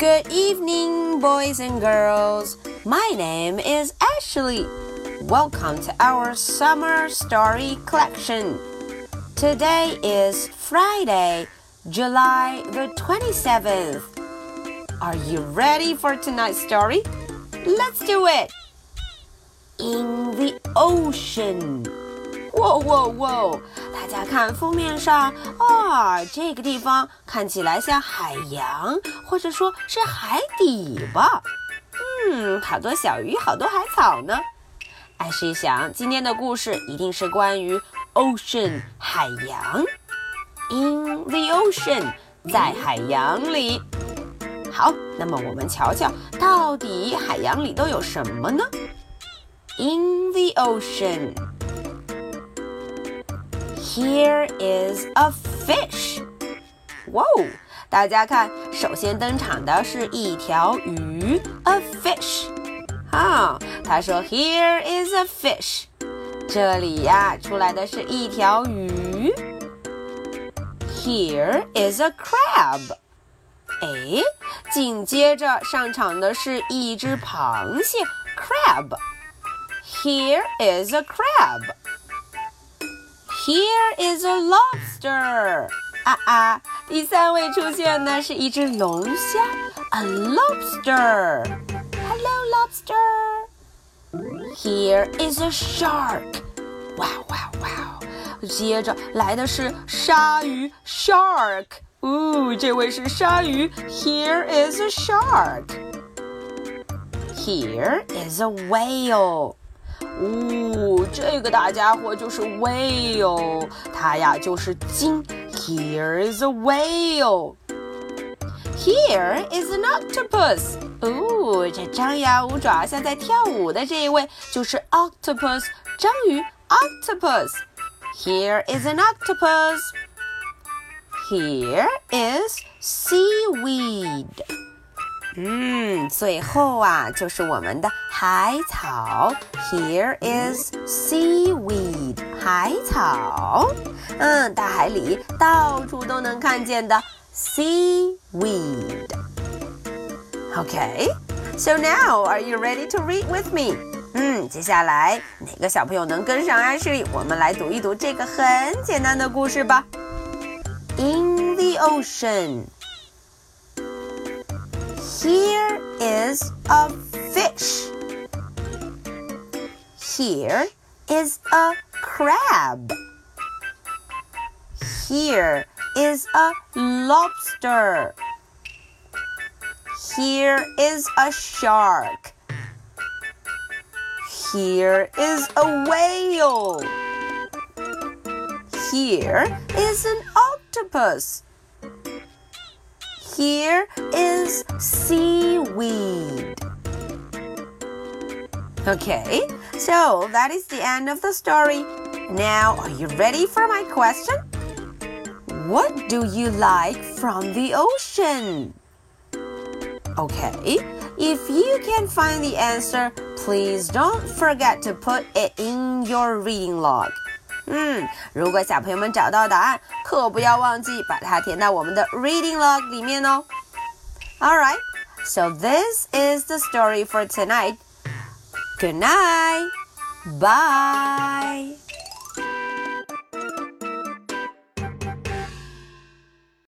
Good evening, boys and girls. My name is Ashley. Welcome to our summer story collection. Today is Friday, July the 27th. Are you ready for tonight's story? Let's do it. In the ocean. 哇哇哇大家看封面上啊，这个地方看起来像海洋，或者说是海底吧？嗯，好多小鱼，好多海草呢。艾是想，今天的故事一定是关于 ocean 海洋。In the ocean，在海洋里。好，那么我们瞧瞧，到底海洋里都有什么呢？In the ocean。Here is a fish. 哇哦！大家看，首先登场的是一条鱼，a fish。啊，他说，Here is a fish。这里呀，出来的是一条鱼。Here is a crab。哎，紧接着上场的是一只螃蟹，crab。Here is a crab。 Here is a lobster. 啊啊！第三位出现的是一只龙虾，a lobster. Hello, lobster. Here is a shark. 哇哇哇！接着来的是鲨鱼，shark. 哦，这位是鲨鱼。Here is a shark. Here is a whale. 哦，这个大家伙就是 whale，它呀就是鲸。Here is a whale. Here is an octopus. 哦，这张牙舞爪像在跳舞的这一位就是 octopus，章鱼 octopus. Here is an octopus. Here is seaweed. 嗯，最后啊，就是我们的 海草。Here is seaweed，海草。嗯，大海里到处都能看见的 seaweed。Okay，so now are you ready to read with me？嗯，接下来哪个小朋友能跟上安室？我们来读一读这个很简单的故事吧。In the ocean。Here is a fish. Here is a crab. Here is a lobster. Here is a shark. Here is a whale. Here is an octopus. Here is seaweed. Okay, so that is the end of the story. Now, are you ready for my question? What do you like from the ocean? Okay, if you can find the answer, please don't forget to put it in your reading log. 嗯，如果小朋友们找到答案，可不要忘记把它填到我们的 reading log 里面哦。All right, so this is the story for tonight. Good night. Bye.